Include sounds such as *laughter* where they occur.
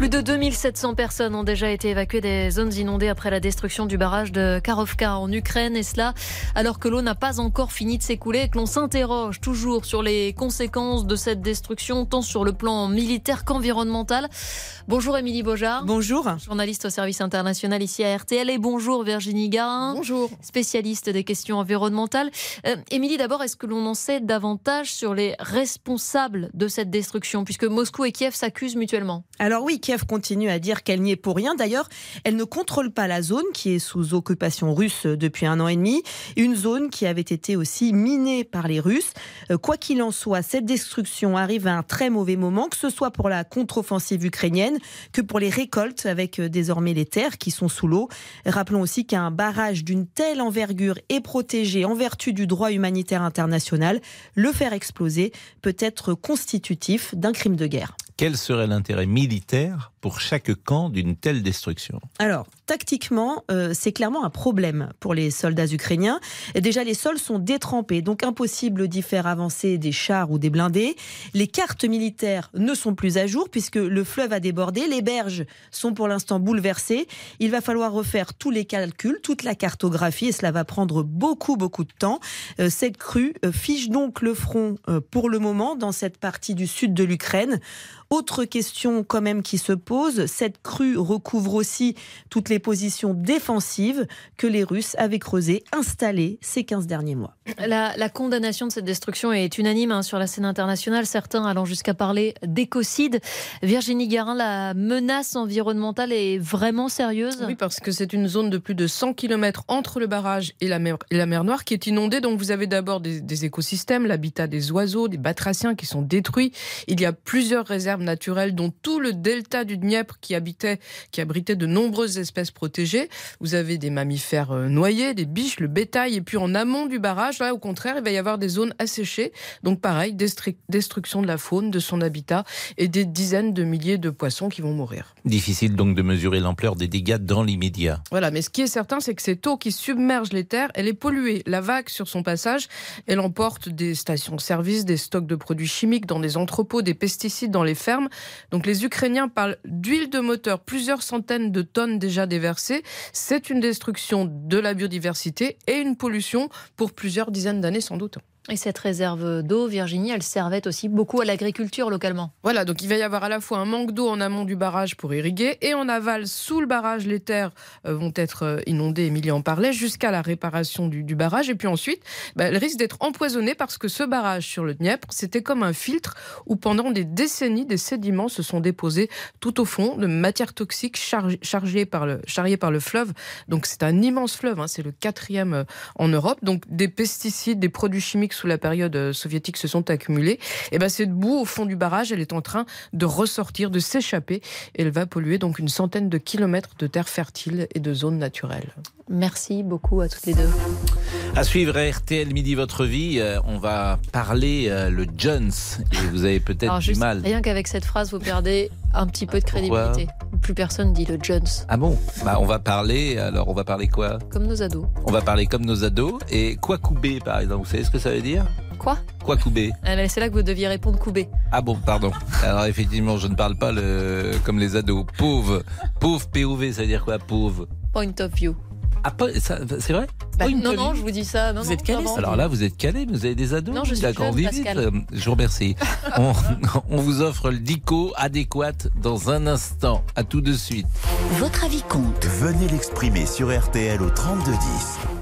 Plus de 2700 personnes ont déjà été évacuées des zones inondées après la destruction du barrage de Karovka en Ukraine. Et cela alors que l'eau n'a pas encore fini de s'écouler et que l'on s'interroge toujours sur les conséquences de cette destruction, tant sur le plan militaire qu'environnemental. Bonjour Émilie Beaujard. Bonjour. Journaliste au service international ici à RTL. Et bonjour Virginie Garin. Bonjour. Spécialiste des questions environnementales. Euh, Émilie, d'abord, est-ce que l'on en sait davantage sur les responsables de cette destruction, puisque Moscou et Kiev s'accusent mutuellement? Alors oui, Kiev continue à dire qu'elle n'y est pour rien. D'ailleurs, elle ne contrôle pas la zone qui est sous occupation russe depuis un an et demi, une zone qui avait été aussi minée par les Russes. Euh, quoi qu'il en soit, cette destruction arrive à un très mauvais moment, que ce soit pour la contre-offensive ukrainienne que pour les récoltes, avec euh, désormais les terres qui sont sous l'eau. Rappelons aussi qu'un barrage d'une telle envergure est protégé en vertu du droit humanitaire international. Le faire exploser peut être constitutif d'un crime de guerre. Quel serait l'intérêt militaire pour chaque camp d'une telle destruction? Alors, tactiquement, euh, c'est clairement un problème pour les soldats ukrainiens. Déjà, les sols sont détrempés, donc impossible d'y faire avancer des chars ou des blindés. Les cartes militaires ne sont plus à jour puisque le fleuve a débordé. Les berges sont pour l'instant bouleversées. Il va falloir refaire tous les calculs, toute la cartographie, et cela va prendre beaucoup, beaucoup de temps. Euh, cette crue euh, fiche donc le front pour le moment dans cette partie du sud de l'Ukraine. Autre question quand même qui se pose, cette crue recouvre aussi toutes les positions défensives que les Russes avaient creusées, installées ces 15 derniers mois. La, condamnation de cette destruction est unanime hein, sur la scène internationale, certains allant jusqu'à parler d'écocide. Virginie Garin, la menace environnementale est vraiment sérieuse? Oui, parce que c'est une zone de plus de 100 km entre le barrage et la mer, Noire qui est inondée. Donc vous avez d'abord des, écosystèmes, l'habitat des oiseaux, des batraciens qui sont détruits. Il y a plusieurs réserves naturelles, dont tout le delta du Dniepr qui abritait de nombreuses espèces protégées. Vous avez des mammifères euh, noyés, des biches, le bétail, et puis en amont du barrage, là, au contraire, il va y avoir des zones asséchées. Donc pareil, destru- destruction de la faune, de son habitat, et des dizaines de milliers de poissons qui vont mourir. Difficile donc de mesurer l'ampleur des dégâts dans l'immédiat. Voilà, mais ce qui est certain, c'est que cette eau qui submerge les terres, elle est polluée. La vague, sur son passage, elle emporte des stations-service, des stocks de produits chimiques dans des entrepôts, des pesticides dans les fermes. Donc les Ukrainiens parlent d'huile de moteur, plusieurs centaines de tonnes déjà déversées. C'est une destruction de la biodiversité et une pollution pour plusieurs dizaines d'années sans doute. Et cette réserve d'eau, Virginie, elle servait aussi beaucoup à l'agriculture localement. Voilà, donc il va y avoir à la fois un manque d'eau en amont du barrage pour irriguer et en aval, sous le barrage, les terres euh, vont être euh, inondées, Emilie en parlait, jusqu'à la réparation du, barrage. Et puis ensuite, bah, elle risque d'être empoisonnée parce que ce barrage sur le Dniepr, c'était comme un filtre où pendant des décennies, des sédiments se sont déposés tout au fond de matières toxiques charg- chargées par le, charriées par le fleuve. Donc c'est un immense fleuve, hein, c'est le quatrième euh, en Europe. Donc des pesticides, des produits chimiques sous la période euh, soviétique se sont accumulés. Et ben cette boue au fond du barrage, elle est en train de ressortir, de s'échapper. Elle va polluer donc une centaine de kilomètres de terres fertiles et de zones naturelles. Merci beaucoup à toutes les deux. À suivre à RTL Midi Votre Vie, euh, on va parler euh, le Jones. Et vous avez peut-être du mal. rien qu'avec cette phrase, vous perdez un petit peu de Pourquoi crédibilité. Plus personne dit le Jones, Ah bon? Bah on va parler, alors on va parler quoi? Comme nos ados. On va parler comme nos ados. Et quoi couper par exemple Vous savez ce que ça veut dire? Quoi? Quoi couper Ah, mais C'est là que vous deviez répondre Koubé. Ah bon, pardon. Alors effectivement, je ne parle pas le... comme les ados. Pauvre. Pauvre POV, ça veut dire quoi Pauvre? Point of view. Ah, pas- ça- c'est vrai Bah, Point non, non, je vous dis ça. Non, Vous non, êtes calé. Alors là, vous êtes calé, vous avez des ados Non, je suis jeune, Pascal. vite. Euh, Je vous remercie. *laughs* on, *laughs* on vous offre le dico adéquat dans un instant. À tout de suite. votre avis compte. Venez l'exprimer sur RTL au 3210.